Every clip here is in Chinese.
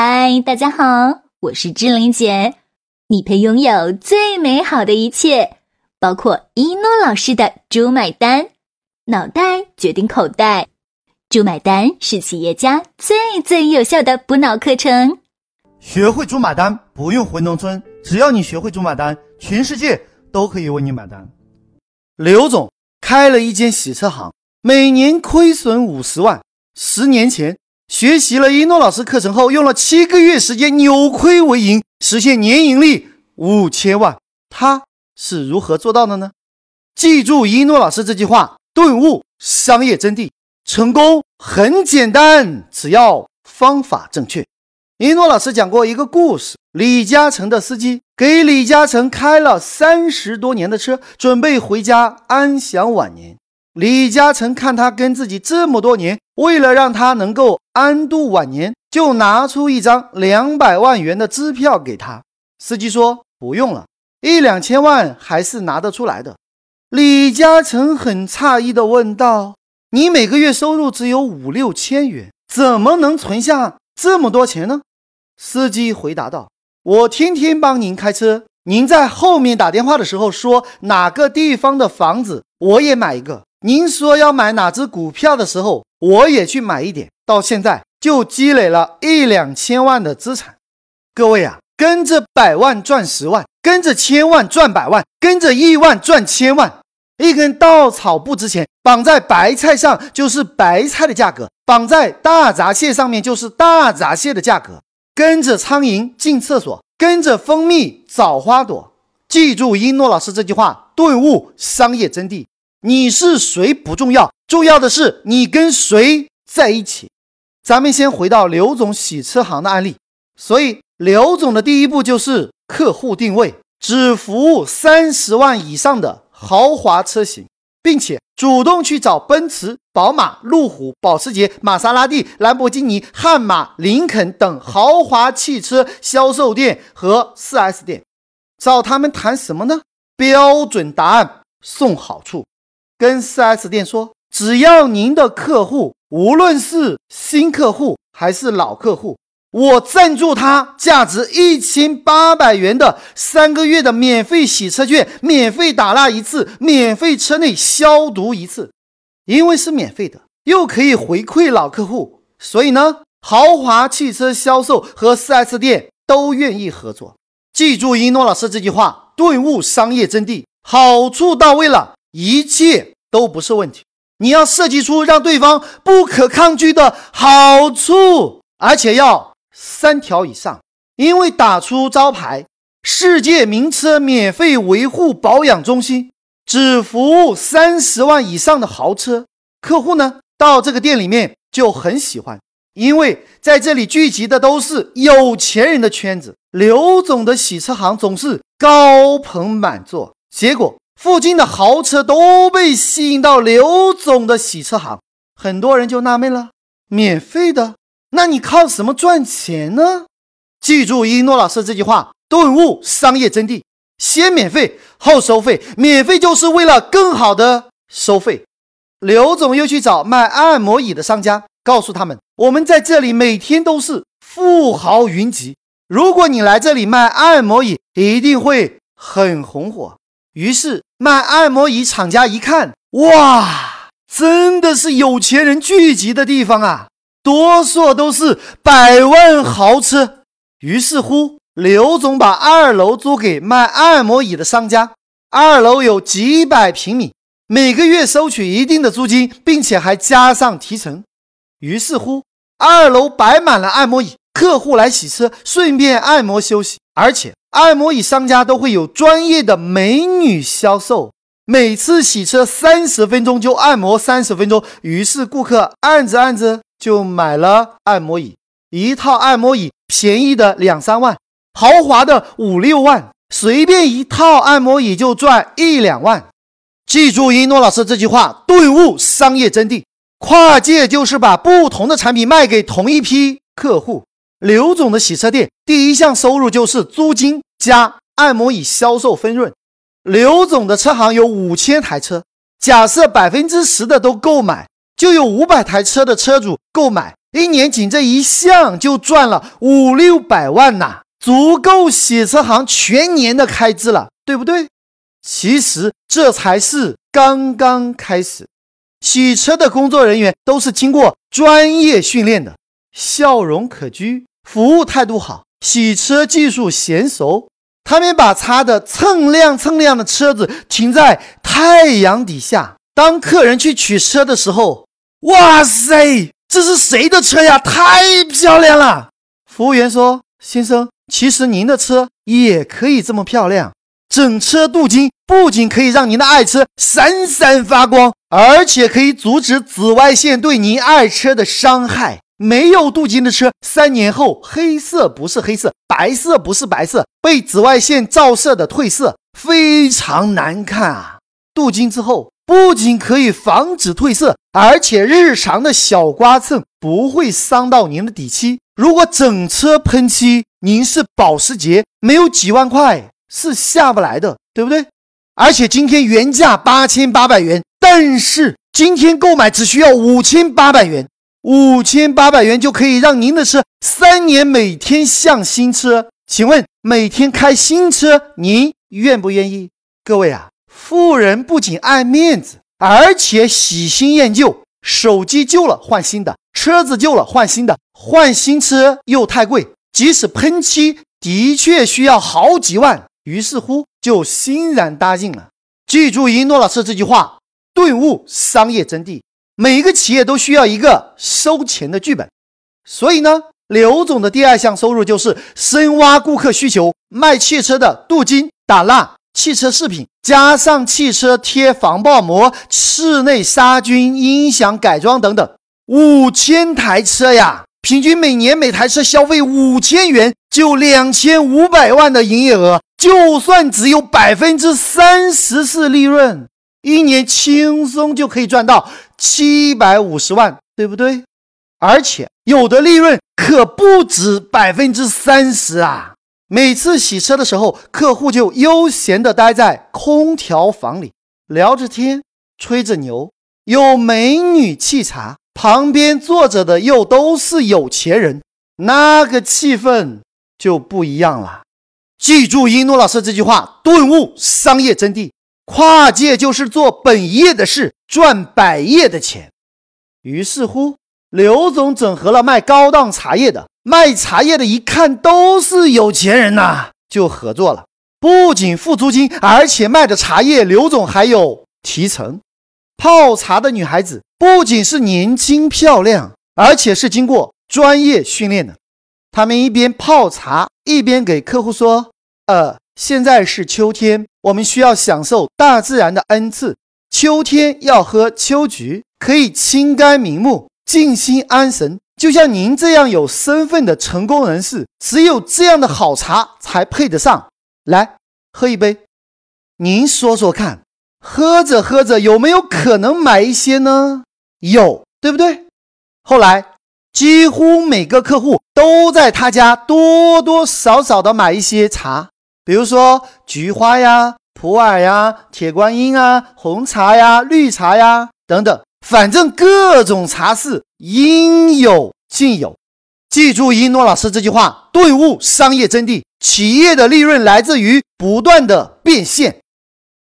嗨，大家好，我是志玲姐。你配拥有最美好的一切，包括一诺老师的“猪买单”，脑袋决定口袋，“猪买单”是企业家最最有效的补脑课程。学会“猪买单”，不用回农村，只要你学会“猪买单”，全世界都可以为你买单。刘总开了一间洗车行，每年亏损五十万。十年前。学习了一诺老师课程后，用了七个月时间扭亏为盈，实现年盈利五千万。他是如何做到的呢？记住一诺老师这句话，顿悟商业真谛。成功很简单，只要方法正确。一诺老师讲过一个故事：李嘉诚的司机给李嘉诚开了三十多年的车，准备回家安享晚年。李嘉诚看他跟自己这么多年，为了让他能够安度晚年，就拿出一张两百万元的支票给他。司机说不用了，一两千万还是拿得出来的。李嘉诚很诧异地问道：“你每个月收入只有五六千元，怎么能存下这么多钱呢？”司机回答道：“我天天帮您开车，您在后面打电话的时候说哪个地方的房子，我也买一个。”您说要买哪只股票的时候，我也去买一点，到现在就积累了一两千万的资产。各位啊，跟着百万赚十万，跟着千万赚百万，跟着亿万赚千万。一根稻草不值钱，绑在白菜上就是白菜的价格，绑在大闸蟹上面就是大闸蟹的价格。跟着苍蝇进厕所，跟着蜂蜜找花朵。记住一诺老师这句话，顿悟商业真谛。你是谁不重要，重要的是你跟谁在一起。咱们先回到刘总洗车行的案例。所以，刘总的第一步就是客户定位，只服务三十万以上的豪华车型，并且主动去找奔驰、宝马、路虎、保时捷、玛莎拉蒂、兰博基尼、悍马、林肯等豪华汽车销售店和 4S 店，找他们谈什么呢？标准答案，送好处。跟 4S 店说，只要您的客户无论是新客户还是老客户，我赞助他价值一千八百元的三个月的免费洗车券，免费打蜡一次，免费车内消毒一次。因为是免费的，又可以回馈老客户，所以呢，豪华汽车销售和 4S 店都愿意合作。记住一诺老师这句话，顿悟商业真谛，好处到位了。一切都不是问题，你要设计出让对方不可抗拒的好处，而且要三条以上。因为打出招牌“世界名车免费维护保养中心”，只服务三十万以上的豪车客户呢，到这个店里面就很喜欢，因为在这里聚集的都是有钱人的圈子。刘总的洗车行总是高朋满座，结果。附近的豪车都被吸引到刘总的洗车行，很多人就纳闷了：免费的，那你靠什么赚钱呢？记住一诺老师这句话，顿悟商业真谛：先免费后收费，免费就是为了更好的收费。刘总又去找卖按摩椅的商家，告诉他们：我们在这里每天都是富豪云集，如果你来这里卖按摩椅，一定会很红火。于是。卖按摩椅厂家一看，哇，真的是有钱人聚集的地方啊！多数都是百万豪车。于是乎，刘总把二楼租给卖按摩椅的商家。二楼有几百平米，每个月收取一定的租金，并且还加上提成。于是乎，二楼摆满了按摩椅，客户来洗车，顺便按摩休息，而且。按摩椅商家都会有专业的美女销售，每次洗车三十分钟就按摩三十分钟，于是顾客按着按着就买了按摩椅。一套按摩椅便宜的两三万，豪华的五六万，随便一套按摩椅就赚一两万。记住一诺老师这句话，顿悟商业真谛。跨界就是把不同的产品卖给同一批客户。刘总的洗车店第一项收入就是租金加按摩椅销售分润。刘总的车行有五千台车，假设百分之十的都购买，就有五百台车的车主购买一年仅这一项就赚了五六百万呐，足够洗车行全年的开支了，对不对？其实这才是刚刚开始。洗车的工作人员都是经过专业训练的，笑容可掬，服务态度好，洗车技术娴熟。他们把擦的锃亮锃亮的车子停在太阳底下，当客人去取车的时候，哇塞，这是谁的车呀？太漂亮了！服务员说：“先生，其实您的车也可以这么漂亮。整车镀金，不仅可以让您的爱车闪闪发光，而且可以阻止紫外线对您爱车的伤害。”没有镀金的车，三年后黑色不是黑色，白色不是白色，被紫外线照射的褪色，非常难看啊！镀金之后，不仅可以防止褪色，而且日常的小刮蹭不会伤到您的底漆。如果整车喷漆，您是保时捷，没有几万块是下不来的，对不对？而且今天原价八千八百元，但是今天购买只需要五千八百元。五千八百元就可以让您的车三年每天像新车，请问每天开新车您愿不愿意？各位啊，富人不仅爱面子，而且喜新厌旧。手机旧了换新的，车子旧了换新的，换新车又太贵，即使喷漆的确需要好几万，于是乎就欣然答应了。记住一诺老师这句话，顿悟商业真谛。每一个企业都需要一个收钱的剧本，所以呢，刘总的第二项收入就是深挖顾客需求，卖汽车的镀金、打蜡、汽车饰品，加上汽车贴防爆膜、室内杀菌、音响改装等等，五千台车呀，平均每年每台车消费五千元，就两千五百万的营业额，就算只有百分之三十是利润。一年轻松就可以赚到七百五十万，对不对？而且有的利润可不止百分之三十啊！每次洗车的时候，客户就悠闲地待在空调房里，聊着天，吹着牛，有美女沏茶，旁边坐着的又都是有钱人，那个气氛就不一样了。记住一诺老师这句话，顿悟商业真谛。跨界就是做本业的事，赚百业的钱。于是乎，刘总整合了卖高档茶叶的、卖茶叶的，一看都是有钱人呐，就合作了。不仅付租金，而且卖的茶叶，刘总还有提成。泡茶的女孩子不仅是年轻漂亮，而且是经过专业训练的。他们一边泡茶，一边给客户说：“呃。”现在是秋天，我们需要享受大自然的恩赐。秋天要喝秋菊，可以清肝明目、静心安神。就像您这样有身份的成功人士，只有这样的好茶才配得上。来，喝一杯。您说说看，喝着喝着有没有可能买一些呢？有，对不对？后来，几乎每个客户都在他家多多少少的买一些茶。比如说菊花呀、普洱呀、铁观音啊、红茶呀、绿茶呀等等，反正各种茶事应有尽有。记住一诺老师这句话，顿悟商业真谛。企业的利润来自于不断的变现。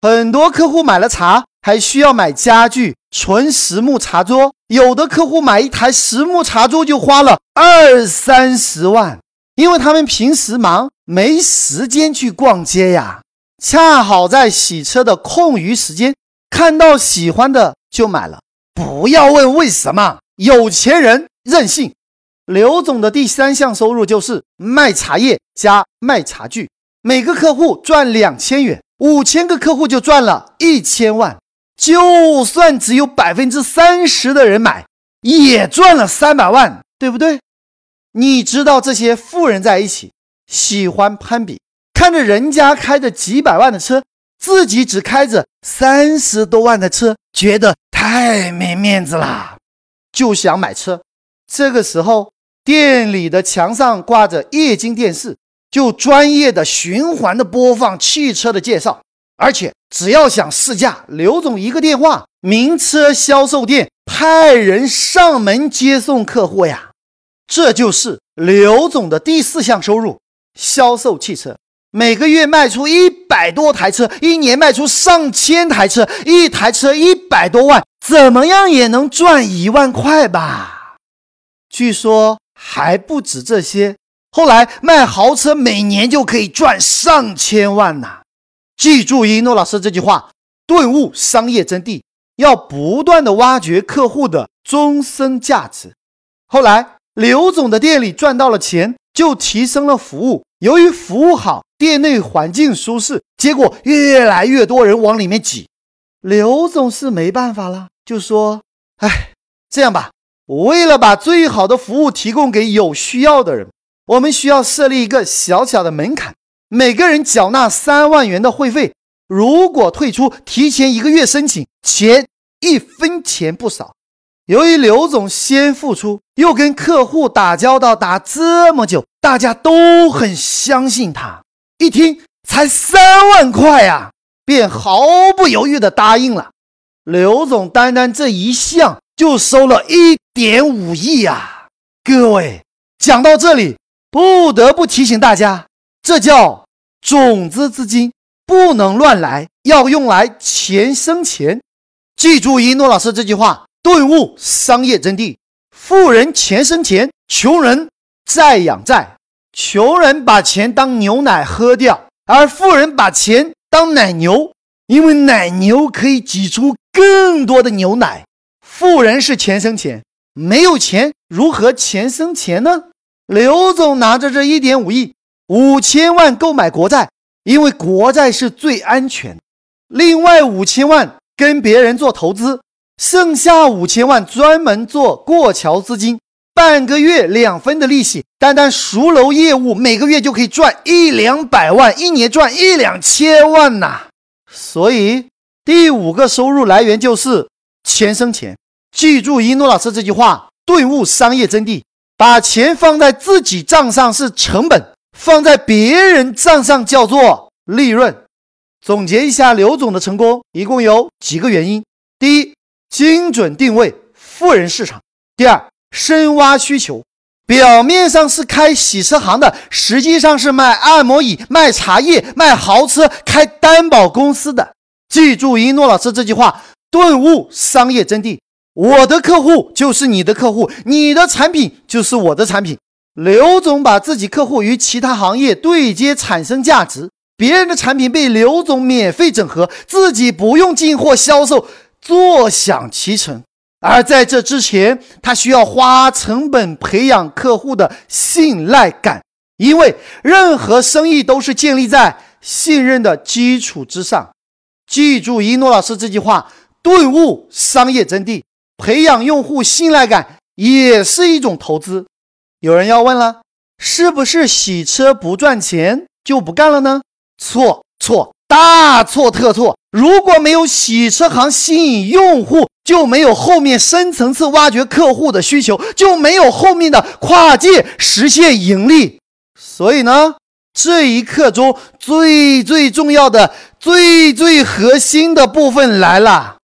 很多客户买了茶，还需要买家具，纯实木茶桌。有的客户买一台实木茶桌就花了二三十万。因为他们平时忙，没时间去逛街呀，恰好在洗车的空余时间看到喜欢的就买了。不要问为什么，有钱人任性。刘总的第三项收入就是卖茶叶加卖茶具，每个客户赚两千元，五千个客户就赚了一千万。就算只有百分之三十的人买，也赚了三百万，对不对？你知道这些富人在一起喜欢攀比，看着人家开着几百万的车，自己只开着三十多万的车，觉得太没面子啦，就想买车。这个时候，店里的墙上挂着液晶电视，就专业的循环的播放汽车的介绍，而且只要想试驾，刘总一个电话，名车销售店派人上门接送客户呀。这就是刘总的第四项收入：销售汽车。每个月卖出一百多台车，一年卖出上千台车，一台车一百多万，怎么样也能赚一万块吧？据说还不止这些。后来卖豪车，每年就可以赚上千万呐！记住一诺老师这句话，顿悟商业真谛，要不断的挖掘客户的终身价值。后来刘总的店里赚到了钱，就提升了服务。由于服务好，店内环境舒适，结果越来越多人往里面挤。刘总是没办法了，就说：“哎，这样吧，为了把最好的服务提供给有需要的人。”我们需要设立一个小小的门槛，每个人缴纳三万元的会费。如果退出，提前一个月申请，钱一分钱不少。由于刘总先付出，又跟客户打交道打这么久，大家都很相信他。一听才三万块呀，便毫不犹豫地答应了。刘总单单这一项就收了一点五亿呀！各位，讲到这里。不得不提醒大家，这叫种子资金，不能乱来，要用来钱生钱。记住一诺老师这句话，顿悟商业真谛：富人钱生钱，穷人债养债。穷人把钱当牛奶喝掉，而富人把钱当奶牛，因为奶牛可以挤出更多的牛奶。富人是钱生钱，没有钱如何钱生钱呢？刘总拿着这一点五亿五千万购买国债，因为国债是最安全。另外五千万跟别人做投资，剩下五千万专门做过桥资金，半个月两分的利息，单单赎楼业务每个月就可以赚一两百万，一年赚一两千万呐。所以第五个收入来源就是钱生钱。记住一诺老师这句话，顿悟商业真谛。把钱放在自己账上是成本，放在别人账上叫做利润。总结一下，刘总的成功一共有几个原因：第一，精准定位富人市场；第二，深挖需求。表面上是开洗车行的，实际上是卖按摩椅、卖茶叶、卖豪车、开担保公司的。记住一诺老师这句话，顿悟商业真谛。我的客户就是你的客户，你的产品就是我的产品。刘总把自己客户与其他行业对接，产生价值。别人的产品被刘总免费整合，自己不用进货销售，坐享其成。而在这之前，他需要花成本培养客户的信赖感，因为任何生意都是建立在信任的基础之上。记住一诺老师这句话，顿悟商业真谛。培养用户信赖感也是一种投资。有人要问了，是不是洗车不赚钱就不干了呢？错错，大错特错！如果没有洗车行吸引用户，就没有后面深层次挖掘客户的需求，就没有后面的跨界实现盈利。所以呢，这一刻中最最重要的、最最核心的部分来了。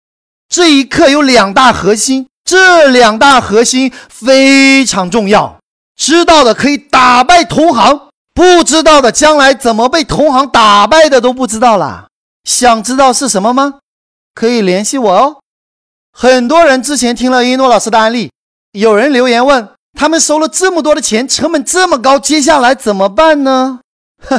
这一课有两大核心，这两大核心非常重要。知道的可以打败同行，不知道的将来怎么被同行打败的都不知道了。想知道是什么吗？可以联系我哦。很多人之前听了一诺老师的案例，有人留言问他们收了这么多的钱，成本这么高，接下来怎么办呢？哼，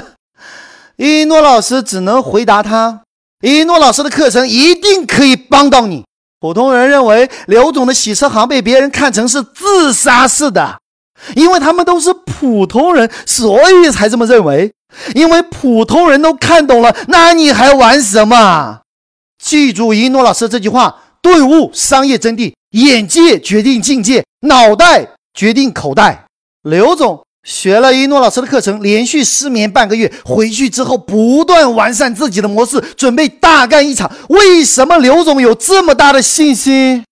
一诺老师只能回答他。一诺老师的课程一定可以帮到你。普通人认为刘总的洗车行被别人看成是自杀式的，因为他们都是普通人，所以才这么认为。因为普通人都看懂了，那你还玩什么？记住一诺老师这句话：顿悟商业真谛，眼界决定境界，脑袋决定口袋。刘总。学了一诺老师的课程，连续失眠半个月，回去之后不断完善自己的模式，准备大干一场。为什么刘总有这么大的信心？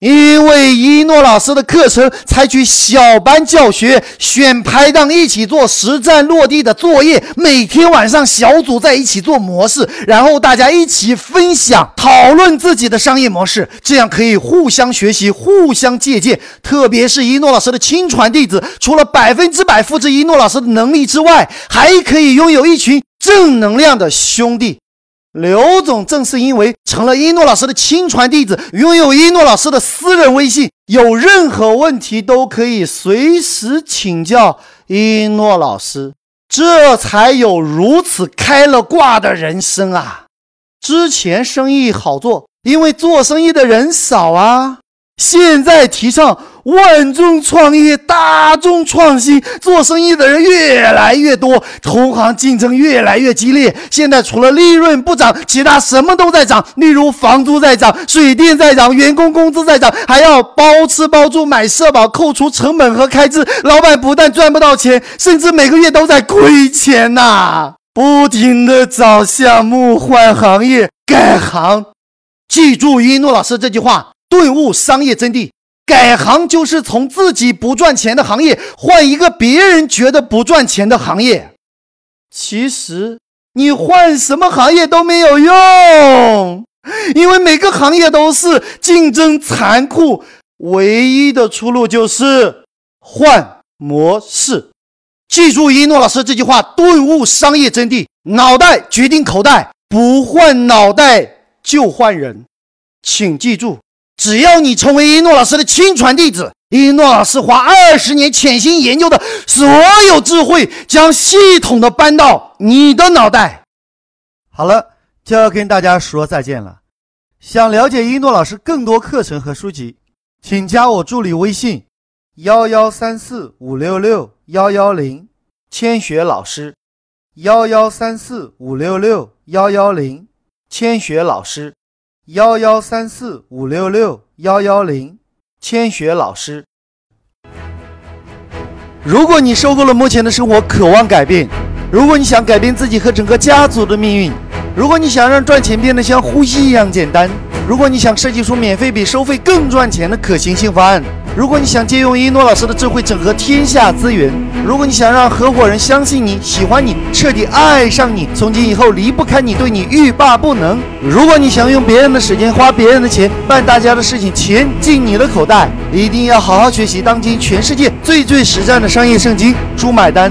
因为一诺老师的课程采取小班教学，选拍档一起做实战落地的作业，每天晚上小组在一起做模式，然后大家一起分享讨论自己的商业模式，这样可以互相学习、互相借鉴。特别是一诺老师的亲传弟子，除了百分之百复制一诺老师的能力之外，还可以拥有一群正能量的兄弟。刘总正是因为成了一诺老师的亲传弟子，拥有一诺老师的私人微信，有任何问题都可以随时请教一诺老师，这才有如此开了挂的人生啊！之前生意好做，因为做生意的人少啊。现在提倡万众创业、大众创新，做生意的人越来越多，同行竞争越来越激烈。现在除了利润不涨，其他什么都在涨，例如房租在涨、水电在涨、员工工资在涨，还要包吃包住、买社保、扣除成本和开支。老板不但赚不到钱，甚至每个月都在亏钱呐！不停的找项目、换行业、改行。记住一诺老师这句话。顿悟商业真谛，改行就是从自己不赚钱的行业换一个别人觉得不赚钱的行业。其实你换什么行业都没有用，因为每个行业都是竞争残酷，唯一的出路就是换模式。记住一诺老师这句话，顿悟商业真谛：脑袋决定口袋，不换脑袋就换人。请记住。只要你成为一诺老师的亲传弟子，一诺老师花二十年潜心研究的所有智慧，将系统的搬到你的脑袋。好了，就要跟大家说再见了。想了解一诺老师更多课程和书籍，请加我助理微信：幺幺三四五六六幺幺零，千雪老师。幺幺三四五六六幺幺零，千雪老师。幺幺三四五六六幺幺零，千雪老师。如果你受够了目前的生活，渴望改变；如果你想改变自己和整个家族的命运；如果你想让赚钱变得像呼吸一样简单；如果你想设计出免费比收费更赚钱的可行性方案。如果你想借用一诺老师的智慧整合天下资源，如果你想让合伙人相信你、喜欢你、彻底爱上你，从今以后离不开你、对你欲罢不能；如果你想用别人的时间、花别人的钱办大家的事情，钱进你的口袋，一定要好好学习当今全世界最最实战的商业圣经《猪买单》，